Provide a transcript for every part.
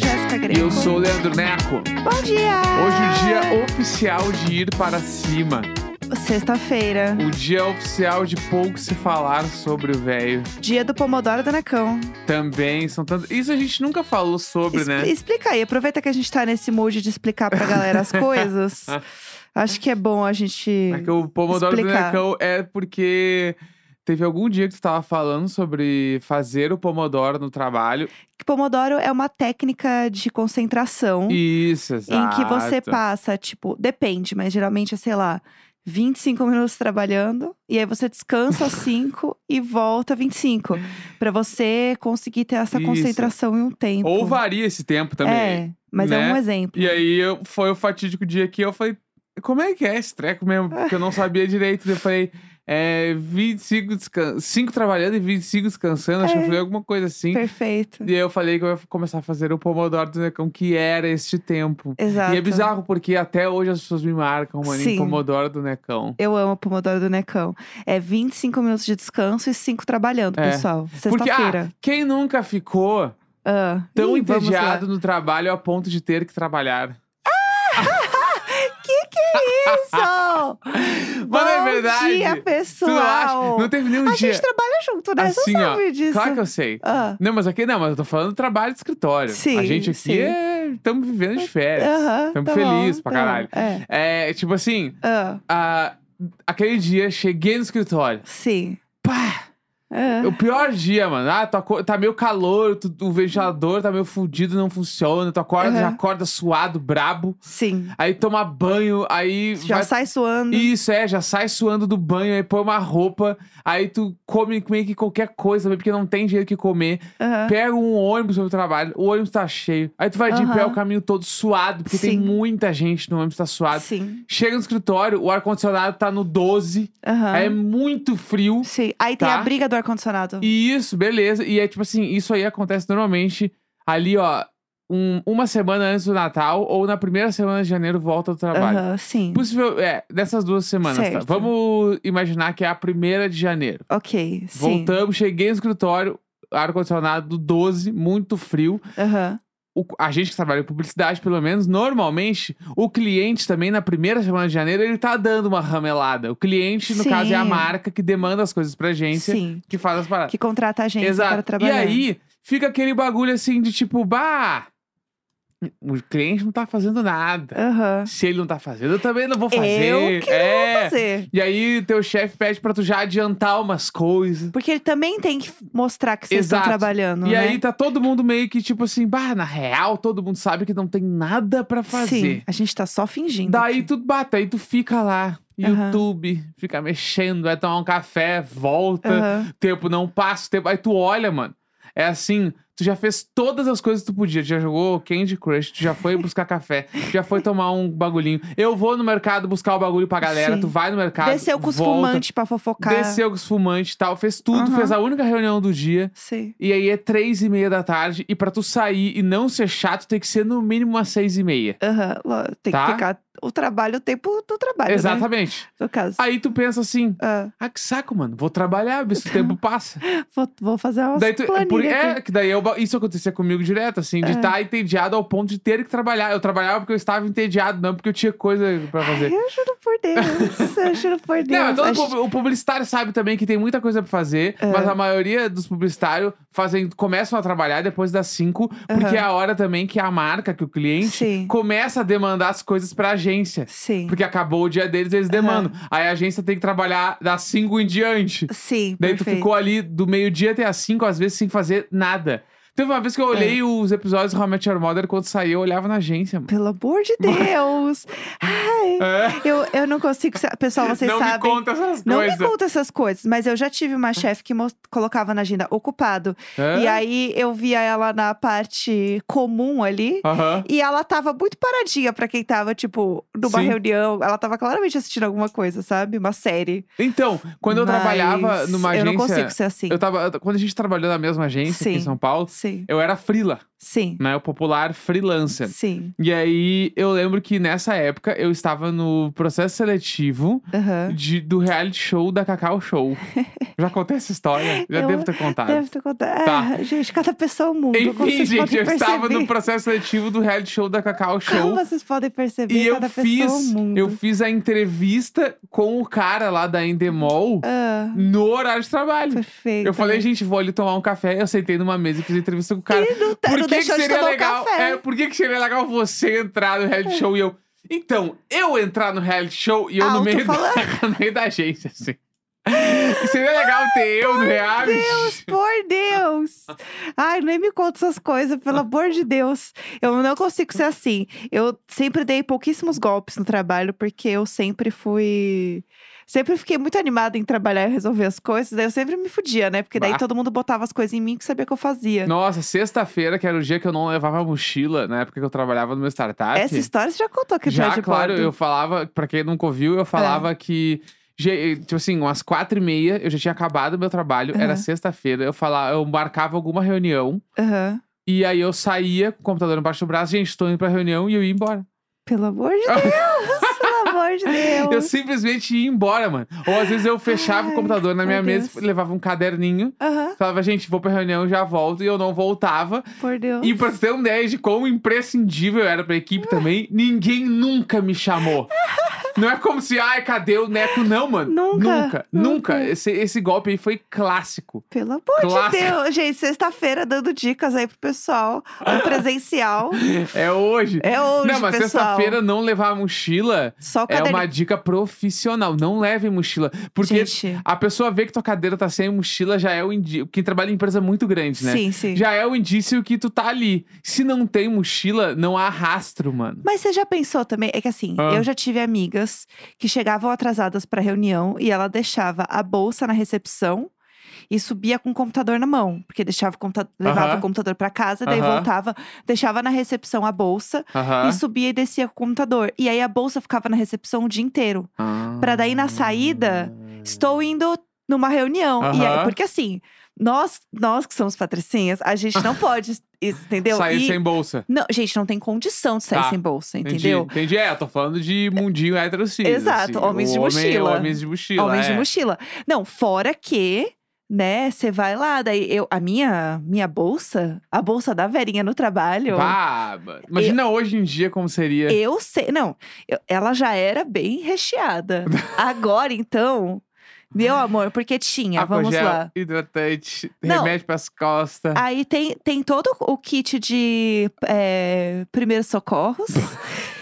sou a Jéssica E Greco. eu sou o Leandro Neco. Bom dia! Hoje o dia oficial de ir para cima. Sexta-feira, O dia oficial de pouco se falar sobre o velho. dia do Pomodoro do Necão. Também são tantos. Isso a gente nunca falou sobre, Es- né? Explica aí, aproveita que a gente tá nesse mood de explicar pra galera as coisas. Acho que é bom a gente. É que o Pomodoro do explicar. Necão é porque teve algum dia que tu tava falando sobre fazer o Pomodoro no trabalho. que Pomodoro é uma técnica de concentração Isso, em exato. que você passa, tipo, depende, mas geralmente é, sei lá, 25 minutos trabalhando, e aí você descansa 5 e volta 25. Pra você conseguir ter essa Isso. concentração em um tempo. Ou varia esse tempo também. É, mas é né? um exemplo. E aí eu, foi o fatídico dia que eu falei, como é que é esse treco mesmo? Porque eu não sabia direito. Eu falei, é 25 descan 5 trabalhando e 25 descansando. Acho que eu É. falei alguma coisa assim. Perfeito. E aí eu falei que eu ia começar a fazer o Pomodoro do Necão, que era este tempo. Exato. E é bizarro, porque até hoje as pessoas me marcam, mano, Sim. em Pomodoro do Necão. Eu amo o Pomodoro do Necão. É 25 minutos de descanso e 5 trabalhando, É. pessoal. Porque, Sexta-feira. ah, quem nunca ficou Ah. tão Ih, entediado no trabalho a ponto de ter que trabalhar? É isso? Mano, é verdade. dia, Tu pessoal. acha? Não teve nenhum A dia. gente trabalha junto, né? Assim, Você ó, sabe disso. Claro que eu sei. Ah, Não, mas aqui não, mas eu tô falando do trabalho de escritório. Sim, a gente aqui sim. é. Estamos vivendo de férias. aham, Estamos tá felizes pra tá caralho. É. É, tipo assim, Ah, a- aquele dia, cheguei no escritório. sim. Pá! Ah, O pior dia, mano. Ah, tu tá meio calor, tu- o ventilador tá meio fudido, não funciona. Tu acorda, Aham. já acorda suado, brabo. sim. Aí toma banho, aí. Já vai- sai suando. Isso, é, já sai suando do banho, aí põe uma roupa, aí tu come meio que qualquer coisa, porque não tem dinheiro que comer. Aham. Pega um ônibus pro trabalho, o ônibus tá cheio. Aí tu vai de pé Aham. o caminho todo suado, porque tem Sim. muita gente no ônibus tá suado. Sim. Chega no escritório, o ar-condicionado tá no 12, Aham. aí é muito frio. Sim. Aí tem Tá. a briga do ar-condicionado. Isso, beleza. E é tipo assim, isso aí acontece normalmente ali, ó, um- uma semana antes do Natal ou na primeira semana de janeiro volta do trabalho. Aham, sim. Possível, é, dessas duas semanas, tá? Certo. Vamos imaginar que é a primeira de janeiro. Ok, sim. Voltamos, cheguei no escritório, ar-condicionado do 12, muito frio. Aham. O- a gente que trabalha em publicidade, pelo menos, normalmente, o cliente também, na primeira semana de janeiro, ele tá dando uma ramelada. O cliente, no Sim. caso, é a marca que demanda as coisas pra agência, Sim. que faz as paradas. Que contrata a gente para Exato. E trabalhar. aí, fica aquele bagulho assim de tipo, bah, o cliente não tá fazendo nada. Aham. Se ele não tá fazendo, eu também não vou fazer. Eu que não é. vou fazer. E aí, teu chefe pede pra tu já adiantar umas coisas. Porque ele também tem que mostrar que vocês estão trabalhando, E né? aí tá todo mundo meio que tipo assim, bah, na real, todo mundo sabe que não tem nada pra fazer. Sim, a gente tá só fingindo. Daí aqui. tu bate, aí tu fica lá. YouTube, fica mexendo, vai tomar um café, volta, Aham. tempo não passa, tempo. Aí tu olha, mano. É assim, tu já fez todas as coisas que tu podia. Tu já jogou Candy Crush, tu já foi buscar café, tu já foi tomar um bagulhinho. Eu vou no mercado buscar o bagulho pra galera, Sim. tu vai no mercado. Desceu com os volta, fumantes pra fofocar. Desceu com os fumantes e tal, fez tudo, Aham. fez a única reunião do dia. Sim. E aí é três e meia da tarde. E pra tu sair e não ser chato, tem que ser no mínimo umas seis e meia. Aham. Lo- Tem Tá? que ficar o trabalho, o tempo do trabalho, né? Exatamente. No caso. Aí tu pensa assim. Ah, Ah, que saco, mano. Vou trabalhar, ver se o tempo passa. vou, vou fazer umas Daí tu, é, por- é, que daí eu, isso acontecia comigo direto, assim, de É. estar entediado ao ponto de ter que trabalhar. Eu trabalhava porque eu estava entediado, não porque eu tinha coisa pra fazer. Eu juro por Deus. eu juro por Deus. Não, todo A pub- gente- o publicitário sabe também que tem muita coisa pra fazer, É. mas a maioria dos publicitários fazem, começam a trabalhar depois das 5, porque é a hora também que a marca, que o cliente, Sim. começa a demandar as coisas pra agência. Sim. Porque acabou o dia deles, eles demandam. Aí a agência tem que trabalhar das 5 em diante. Sim, Daí tu perfeito. ficou ali do meio-dia até as 5, às vezes sem fazer nada. Teve uma vez que eu olhei os episódios do How I Met Your Mother quando saiu, eu olhava na agência, mano. Pelo amor de Deus. Ai, É. eu, eu não consigo... Pessoal, vocês não sabem... me conta essas Não coisas. me conta essas coisas, mas eu já tive uma chefe que colocava na agenda ocupado. É? E aí eu via ela na parte comum ali. Aham. E ela tava muito paradinha pra quem tava, tipo, numa Sim. reunião. Ela tava claramente assistindo alguma coisa, sabe? Uma série. Então, quando eu Mas trabalhava numa Eu agência. não consigo ser assim. Eu tava, quando a gente trabalhou na mesma agência aqui em Sim. São Paulo, Sim. eu era frila. Sim. né? O popular freelancer. Sim. E aí, eu lembro que nessa época eu estava no processo seletivo Aham. de, do reality show da Cacau Show. Já contei essa história? Já Eu- devo ter contado. Deve ter contado. Tá. É, gente, cada pessoa é um mundo. Enfim, gente, eu estava perceber. no processo seletivo do reality show da Cacau Show. Como vocês podem perceber, E eu cada fiz, pessoa é um mundo. eu fiz a entrevista com o cara lá da Endemol Ah, no horário de trabalho. perfeito. Eu falei, gente, vou ali tomar um café. Eu sentei numa mesa e fiz a entrevista com o cara. E não, tá- Que, que deixou de seria tomar um legal? café. É, por que, que seria legal você entrar no reality show e eu. Então, eu entrar no reality show e eu no meio, da, no meio da agência, assim. seria legal ter eu no reality. Deus, por Deus! Ai, nem me conta essas coisas, pelo amor de Deus. Eu não consigo ser assim. Eu sempre dei pouquíssimos golpes no trabalho, porque eu sempre fui. Sempre fiquei muito animada em trabalhar e resolver as coisas. Daí eu sempre me fudia, né? Porque daí Bah. todo mundo botava as coisas em mim que sabia que eu fazia. Nossa, sexta-feira, que era o dia que eu não levava mochila, na época que eu trabalhava no meu startup. Essa história você já contou que Já, de claro, bordo. eu falava, pra quem nunca ouviu, eu falava que. ge- Tipo assim, umas quatro e meia, eu já tinha acabado o meu trabalho, era Aham. sexta-feira, eu falava, eu marcava alguma reunião, Aham. e aí eu saía com o computador embaixo do braço, gente, tô indo pra reunião e eu ia embora. Pelo amor de Deus! amor de Deus! Eu simplesmente ia embora, mano. Ou às vezes eu fechava Ai, o computador na minha mesa, Deus. levava um caderninho, Aham, falava, gente, vou pra reunião, já volto, e eu não voltava. por Deus. E pra você ter uma ideia de quão imprescindível eu era pra equipe também, ninguém nunca me chamou. Não é como se, ai, cadê o Neco? Não, mano. Nunca, Nunca. nunca. nunca. Esse, esse golpe aí foi clássico. Pelo amor Clássico. de Deus, gente, sexta-feira dando dicas aí pro pessoal, no presencial. É hoje. É hoje, não, mas sexta-feira não levar mochila Só é uma dica profissional. Não leve mochila. Porque Gente, a pessoa vê que tua cadeira tá sem mochila, já é o indício. Quem trabalha em empresa muito grande, né? sim, sim. Já é o indício que tu tá ali. Se não tem mochila, não há rastro, mano. Mas você já pensou também? É que assim, Ah. eu já tive amigas que chegavam atrasadas pra reunião e ela deixava a bolsa na recepção e subia com o computador na mão. Porque deixava o computador, levava o computador pra casa, daí voltava, deixava na recepção a bolsa e subia e descia com o computador. E aí a bolsa ficava na recepção o dia inteiro. Pra daí na saída, Estou indo numa reunião. E aí, porque assim, nós, nós que somos patricinhas, a gente não pode, entendeu? Sair E- sem bolsa. Não, gente, não tem condição de sair Tá. sem bolsa, Entendi, entendeu? entendi. É, eu tô falando de mundinho heterocídio. Exato, assim. homens de homem- mochila. Homens de mochila. Homens de é. mochila. Não, fora que, né, você vai lá, daí eu, a minha, minha bolsa, a bolsa da Verinha no trabalho. Mano. Imagina hoje em dia como seria. Eu sei, não, eu- ela já era bem recheada. Agora, então, meu amor, porque tinha, Álcool vamos gel, lá. hidratante, Não. remédio pras costas. Aí tem, tem todo o kit de é, primeiros socorros.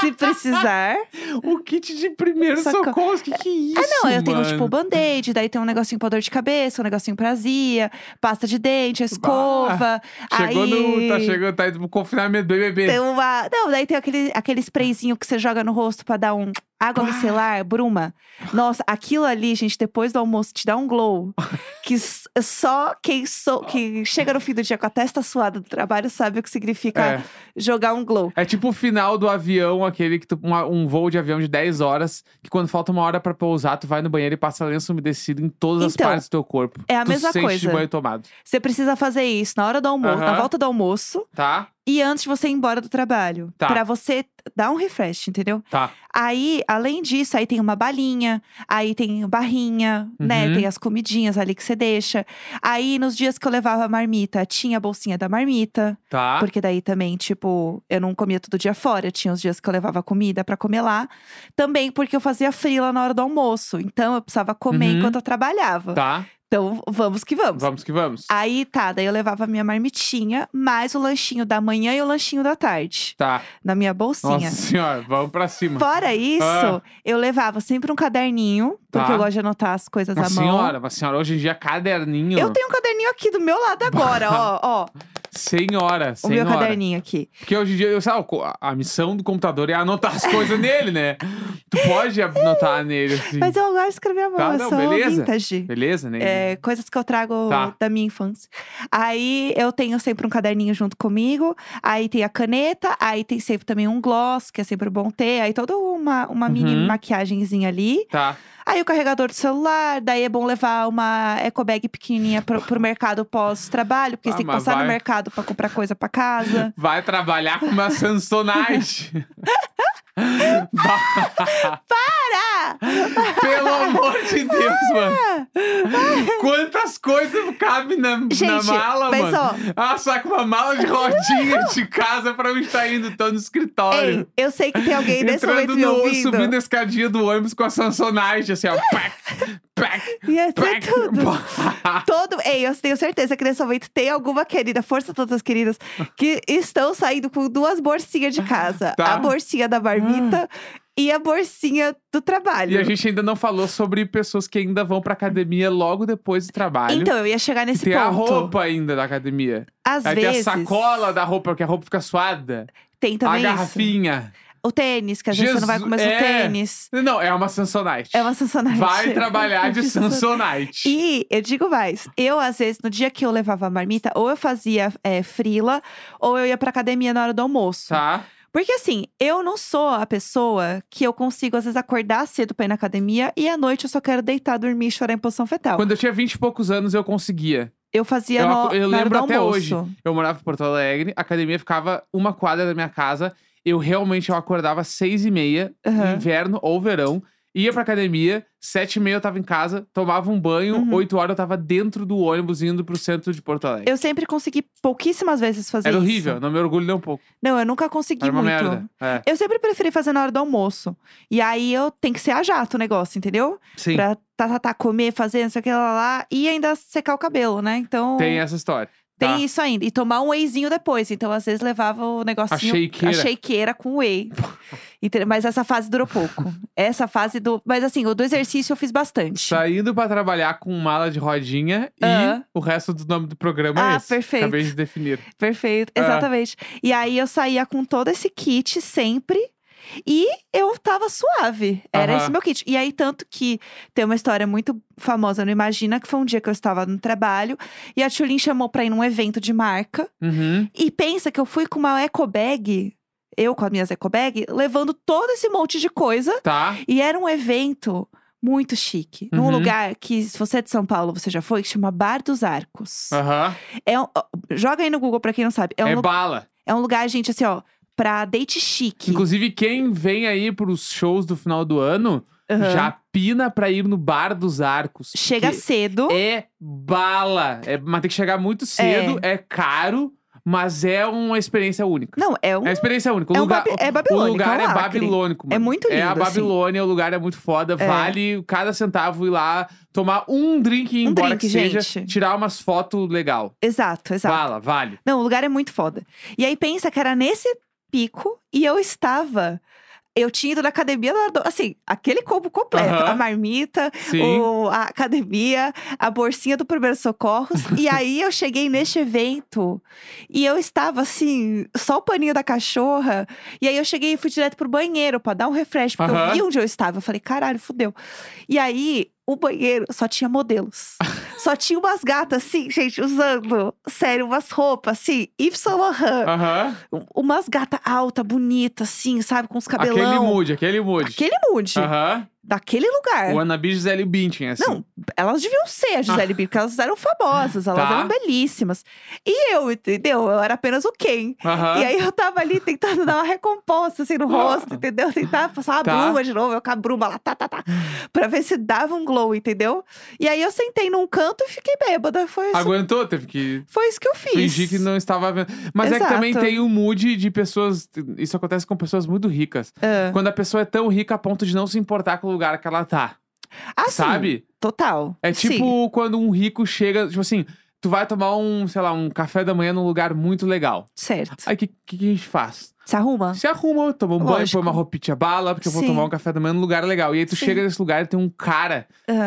se precisar. O kit de primeiros Socorro. socorros, que que é isso, Ah, não, eu tenho mano? tipo band-aid, daí tem um negocinho pra dor de cabeça, um negocinho pra azia, pasta de dente, escova. Chegou aí... no... Tá chegando, tá indo pro confinamento do BBB. Tem uma... Não, daí tem aquele, aquele sprayzinho que você joga no rosto pra dar um água micelar, bruma. Nossa, aquilo ali, gente, depois do almoço te dá um glow. que só quem, so, quem chega no fim do dia com a testa suada do trabalho sabe o que significa É. jogar um glow. É tipo o final do avião, aquele que tu, uma- um voo de avião de 10 horas, que quando falta uma hora pra pousar, tu vai no banheiro e passa lenço umedecido em todas as Então, partes do teu corpo. é a tu mesma sente de coisa. banho tomado. Você precisa fazer isso na hora do almoço, na volta do almoço Tá? E antes de você ir embora do trabalho. Tá. Pra você dar um refresh, entendeu? Tá. Aí, além disso, aí tem uma balinha, aí tem barrinha, né? Uhum. Tem as comidinhas ali que você deixa. Aí, nos dias que eu levava a marmita, tinha a bolsinha da marmita. Tá. Porque daí também, tipo, eu não comia todo dia fora. Tinha os dias que eu levava comida pra comer lá. Também porque eu fazia frila na hora do almoço. Então, eu precisava comer Uhum. enquanto eu trabalhava. Tá. Então, vamos que vamos. Vamos que vamos. Aí, tá. Daí eu levava a minha marmitinha, mais o lanchinho da manhã e o lanchinho da tarde. Tá. Na minha bolsinha. Nossa senhora, vamos pra cima. Fora isso, Ah. eu levava sempre um caderninho, porque Tá. eu gosto de anotar as coisas à mão. senhora, senhora, hoje em dia, caderninho. Eu tenho um caderninho aqui do meu lado agora, ó, ó. Senhora, O meu caderninho aqui. Porque hoje em dia, eu, sabe, a- a missão do computador é anotar as coisas nele, né? Tu pode anotar nele, assim. Mas eu gosto de escrever à mão, Tá, eu não, sou beleza. vintage. Beleza, né? É, coisas que eu trago Tá. da minha infância. Aí eu tenho sempre um caderninho junto comigo. Aí tem a caneta, aí tem sempre também um gloss, que é sempre bom ter. Aí toda uma, uma mini Uhum. maquiagenzinha ali. Tá. Aí o carregador do celular, daí é bom levar uma eco bag pequenininha pro, pro mercado pós-trabalho, porque Ah, você tem que passar no vai. mercado mercado pra comprar coisa pra casa. Vai trabalhar com uma Samsonite. Para! Pelo amor de Deus, mano. Quantas coisas cabem na, na mala, mano? ó. Ah, saca uma mala de rodinha de casa pra onde tá indo. Tô no escritório. Ei, eu sei que tem alguém nesse momento Entrando me no, ouvindo. subindo a escadinha do ônibus com a Samsonite, assim, ó. Ia ser pac. tudo. Todo. Ei, eu tenho certeza que nesse momento tem alguma querida, força todas as queridas, que estão saindo com duas bolsinhas de casa: Tá. a bolsinha da marmita e a bolsinha do trabalho. E a gente ainda não falou sobre pessoas que ainda vão pra academia logo depois do trabalho. Então, eu ia chegar nesse tem ponto. a roupa ainda da academia. Às Aí vezes. tem a sacola da roupa, porque a roupa fica suada. Tem a também isso. O tênis, que às vezes você não vai com o mesmo Jesus- é. tênis. Não, é uma Samsonite. É uma Samsonite. Vai trabalhar de Samsonite. Samsonite. E eu digo mais, eu às vezes, no dia que eu levava a marmita, ou eu fazia é, frila, ou eu ia pra academia na hora do almoço. Tá? Porque assim, eu não sou a pessoa que eu consigo, às vezes, acordar cedo pra ir na academia e à noite eu só quero deitar, dormir e chorar em posição fetal. Quando eu tinha 20 e poucos anos, eu conseguia. Eu fazia Eu no, eu lembro até hoje. Eu morava em Porto Alegre, a academia ficava uma quadra da minha casa. Eu realmente eu acordava às seis e meia, Aham. inverno ou verão. Ia pra academia, sete e meia eu tava em casa, tomava um banho, Uhum. oito horas eu tava dentro do ônibus indo pro centro de Porto Alegre. Eu sempre consegui pouquíssimas vezes fazer Era isso. horrível, não me orgulho nem um pouco. Não, eu nunca consegui Era uma muito. merda. É. Eu sempre preferi fazer na hora do almoço. E aí eu tenho que ser a jato o negócio, entendeu? Sim, Pra tá, tá, tá, comer, fazer, não sei o que lá, lá. E ainda secar o cabelo, né? Então. tem essa história. Tem tá? isso ainda. E tomar um wheyzinho depois. Então, às vezes, levava o negocinho. shakeira. A shakeira com whey. Mas essa fase durou pouco. Essa fase do. Mas assim, o do exercício eu fiz bastante. Saindo pra trabalhar com mala de rodinha Ah. e o resto do nome do programa Ah, é esse. perfeito. Acabei de definir. Perfeito, Ah. exatamente. E aí eu saía com todo esse kit sempre. E eu tava suave. Era Aham. esse meu kit. E aí, tanto que tem uma história muito famosa no Imagina, que foi um dia que eu estava no trabalho e a Tchulin chamou pra ir num evento de marca. Uhum. E pensa que eu fui com uma eco bag, eu com as minhas eco bag, levando todo esse monte de coisa. Tá. E era um evento muito chique. Num Uhum. lugar que, se você é de São Paulo, você já foi, que chama Bar dos Arcos. Aham. É um- joga aí no Google pra quem não sabe. É um, É lu- bala. é um lugar, gente, assim, ó, pra date chique. Inclusive, quem vem aí pros shows do final do ano, Aham. já pina pra ir no Bar dos Arcos. Chega cedo. É bala. É, mas tem que chegar muito cedo, é, caro, mas é uma experiência única. Não, é um. É uma experiência única. O é um lugar, é o babilônico, lugar é é, um lacre. babilônico, mano. É muito É a lindo, assim. Babilônia, o lugar é muito foda. É. Vale cada centavo ir lá, tomar um drink e ir Um embora drink, que seja, gente. tirar umas fotos legal. Exato, exato. Bala, vale. Não, o lugar é muito foda. E aí pensa que era nesse pico e eu estava. Eu tinha ido na academia, assim, aquele combo completo. Aham. A marmita, o- a academia, a bolsinha do primeiro socorros. e aí eu cheguei neste evento e eu estava assim, só o paninho da cachorra. E aí eu cheguei e fui direto pro banheiro pra dar um refresh, porque Aham. eu vi onde eu estava. Eu falei, caralho, fudeu. E aí o banheiro só tinha modelos. só tinha umas gatas assim, gente, usando, sério, umas roupas assim, Yves Saint Laurent. Um- Umas gatas altas, bonitas, assim, sabe? Com os cabelão. Aquele mood, aquele mood. Aquele mood. Aham. Daquele lugar. O Anabi Gisele Bündchen, assim. Não, elas deviam ser a Gisele Bündchen, porque elas eram famosas, elas Tá. eram belíssimas. E eu, entendeu? Eu era apenas o Ken. Aham. E aí eu tava ali tentando dar uma recomposta assim no rosto, entendeu? Tentar passar uma Tá. bruma de novo, eu com a bruma lá, tá, tá, tá. Pra ver se dava um glow, entendeu? E aí eu sentei num canto e fiquei bêbada. Foi Aguentou, teve que foi isso que eu fiz. fingir que não estava vendo. Mas é que também Exato. tem o mood de pessoas. Isso acontece com pessoas muito ricas. Ah. Quando a pessoa é tão rica a ponto de não se importar com o lugar que ela tá. Ah, sim, sabe? Total. É Sim. tipo quando um rico chega, tipo assim, tu vai tomar um, sei lá, um café da manhã num lugar muito legal. Certo. Aí o que, que, que a gente faz? Se arruma? Se arruma, toma um banho, Lógico. põe uma roupinha bala, porque eu vou Sim. tomar um café da manhã num lugar legal. E aí tu Sim. chega nesse lugar e tem um cara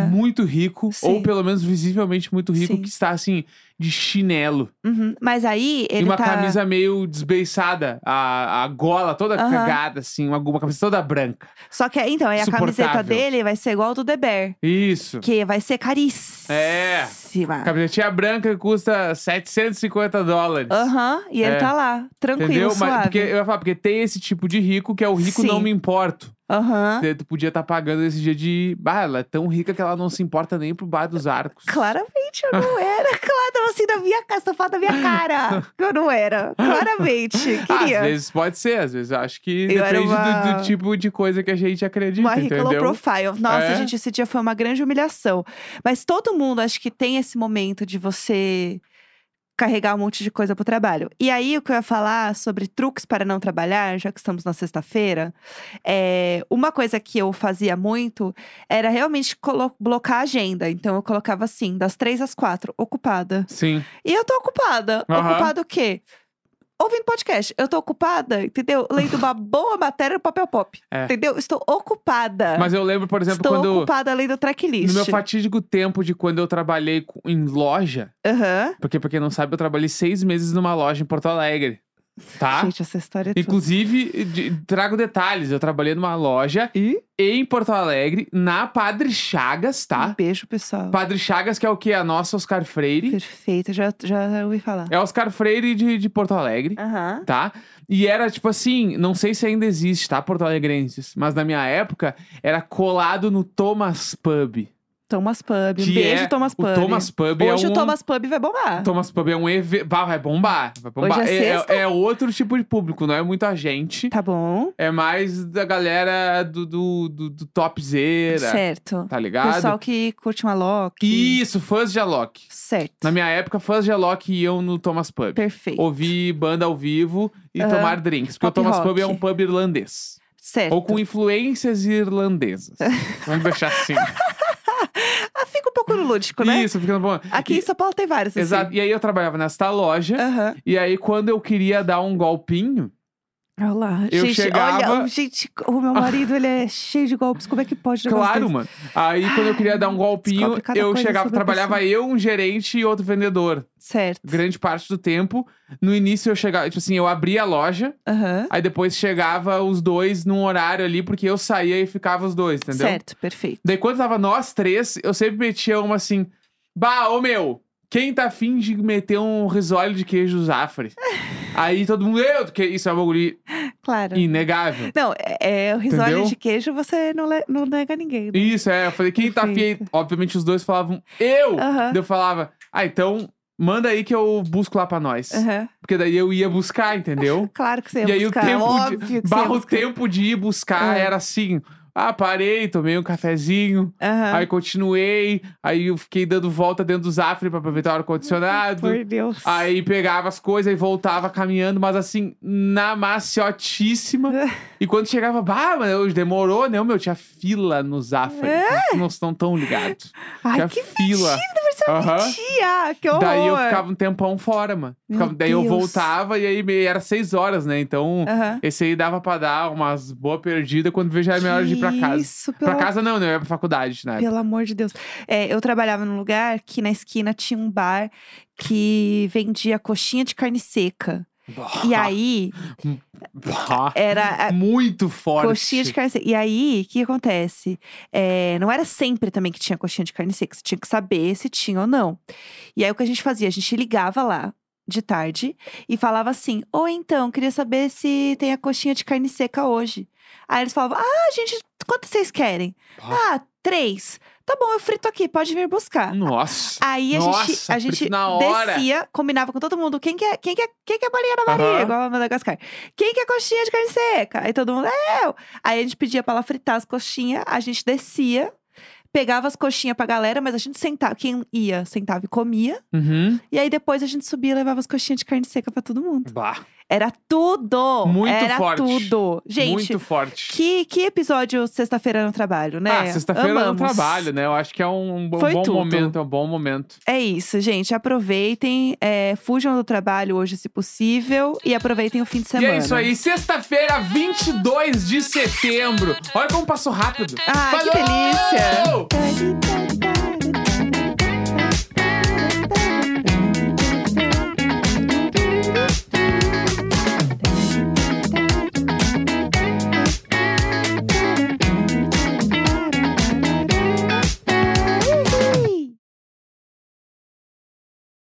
muito rico, Sim. ou pelo menos visivelmente muito rico, que está assim, de chinelo. uhum. Mas aí ele e uma tá. camisa meio desbeiçada, a, a gola toda Aham. cagada, assim, uma, uma camisa toda branca. Só que então, aí a camiseta dele vai ser igual ao do The Bear. Isso. Que vai ser caríssima. É. Camisetinha branca que custa 750 dólares. Aham, e ele É. tá lá, tranquilo, Entendeu? suave. Mas porque, eu ia falar, porque tem esse tipo de rico que é o rico Sim. não me importo. Aham. Daí Tu podia estar pagando esse dia de. Bah, ela é tão rica que ela não se importa nem pro bar dos arcos. Claramente eu não era. Claro, assim na minha cara, só falta na minha cara. Eu não era. Claramente. Ah, Queria. Às vezes pode ser, às vezes eu acho que Eu depende do- do, uma- tipo de coisa que a gente acredita, Uma rica low entendeu? profile. Nossa, É. gente, esse dia foi uma grande humilhação. Mas todo mundo acho que tem esse momento de você carregar um monte de coisa pro trabalho. E aí, o que eu ia falar sobre truques para não trabalhar, já que estamos na sexta-feira, é, uma coisa que eu fazia muito era realmente blocar a agenda. Então, eu colocava assim, das três às quatro, ocupada. Sim. E eu tô ocupada. Aham. Ocupada o quê? Ouvindo podcast. Eu tô ocupada, entendeu? Lendo uma boa matéria no papel pop. É. Entendeu? Estou ocupada. Mas eu lembro, por exemplo, Estou quando. ocupada lendo tracklist. No meu fatídico tempo de quando eu trabalhei em loja, Aham. porque pra quem não sabe, eu trabalhei seis meses numa loja em Porto Alegre. Tá? Gente, essa história é. Inclusive, de- trago detalhes. Eu trabalhei numa loja E em Porto Alegre, na Padre Chagas, um tá? beijo, pessoal. Padre Chagas, que é o que? A nossa Oscar Freire. Perfeito, já, já ouvi falar. É Oscar Freire de, de Porto Alegre. Aham. tá? E era tipo assim, não sei se ainda existe, tá, Porto Alegrenses? Mas na minha época, era colado no Thomas Pub. Thomas Pub. Um Que beijo, é- Thomas Pub. O Thomas Pub Hoje é um... o Thomas Pub vai bombar. Thomas Pub é um evento... Vai bombar, vai bombar. Hoje é é, sexta? é outro tipo de público, não é muita gente. Tá bom. É mais da galera do, do, do, do topzera, Certo. tá ligado? Pessoal que curte uma Loki. Isso, fãs de Alok. Certo. Na minha época, fãs de Alok iam no Thomas Pub. Perfeito. Ouvir banda ao vivo e tomar drinks. Porque Pop o Thomas rock. Pub é um pub irlandês. Certo. Ou com influências irlandesas. Vamos deixar assim. Pouco no lúdico, né? Isso, fica bom. Aqui E- em São Paulo tem vários, assim. Exato. E aí eu trabalhava nesta loja. Aham. E aí, quando eu queria dar um golpinho, Olha lá. Eu gente, chegava- olha, gente, o meu marido, ele é cheio de golpes. Como é que pode claro, mano. Aí, quando eu queria dar um golpinho, eu chegava, trabalhava eu, um gerente e outro vendedor. Certo. Grande parte do tempo. No início eu chegava, tipo assim, eu abria a loja, Aham. aí depois chegava os dois num horário ali, porque eu saía e ficava os dois, entendeu? Certo, perfeito. Daí quando tava nós três, eu sempre metia uma assim, bah, ô meu, quem tá afim de meter um risole de queijo Zafre? Aí todo mundo, eu, que isso é um bagulho Claro. inegável. Não, é, é o Entendeu? de queijo, você não, não nega ninguém. né? Isso, é, eu falei, quem tá afim? Perfeito. Obviamente os dois falavam, eu! Daí eu falava, ah, então manda aí que eu busco lá pra nós. Aham. Porque daí eu ia buscar, entendeu? Claro que você ia e aí buscar. o tempo óbvio de, barra o tempo de ir buscar É. era assim, ah, parei, tomei um cafezinho, Aham. Aí continuei, aí eu fiquei dando volta dentro do Zafre pra aproveitar o ar-condicionado. Por Deus. Aí pegava as coisas e voltava caminhando, mas assim, na maciotíssima. e quando chegava, bah, mas hoje demorou, né? Meu, tinha fila no Zafre. Vocês não estão tão ligados. É? Ai, tinha que fila. você Aham. mentia! Que horror! Daí eu ficava um tempão fora, mano. Meu Ficava- daí eu Deus. voltava e aí me- era seis horas, né? Então, Aham. esse aí dava pra dar umas boa perdida quando vejo já é melhor de ir pra casa. Isso, Pra pelo casa não, né? Eu ia pra faculdade, né? Pelo amor de Deus. É, eu trabalhava num lugar que na esquina tinha um bar que vendia coxinha de carne seca. E aí, Bah, era muito forte. coxinha de carne seca. E aí, o que acontece? É, não era sempre também que tinha coxinha de carne seca. Você tinha que saber se tinha ou não. E aí, o que a gente fazia? A gente ligava lá de tarde e falava assim: Ou então, queria saber se tem a coxinha de carne seca hoje. Aí eles falavam: Ah, gente, quanto vocês querem? Ah. Ah, três. Tá bom, eu frito aqui, pode vir buscar. Nossa. Aí a gente, Nossa, a gente na hora. descia, combinava com todo mundo. Quem quer, quem quer, quem quer bolinha da Maria? Aham. Igual a Madagascar. Quem quer coxinha de carne seca? Aí todo mundo, é eu. Aí a gente pedia pra ela fritar as coxinhas, a gente descia, pegava as coxinhas pra galera, mas a gente sentava, quem ia, sentava e comia. Uhum. E aí depois a gente subia e levava as coxinhas de carne seca pra todo mundo. Bah, Era tudo! Muito Era forte. tudo. Gente, muito forte. que, que episódio sexta-feira no trabalho, né? Ah, sexta-feira no Amamos. trabalho, né? Eu acho que é um, Foi bom tudo. momento, é um bom momento. É isso, gente. Aproveitem, é, fujam do trabalho hoje, se possível, e aproveitem o fim de E semana. é isso aí, sexta-feira, 22 de setembro. Olha como passou rápido. Ah, que Falou! delícia!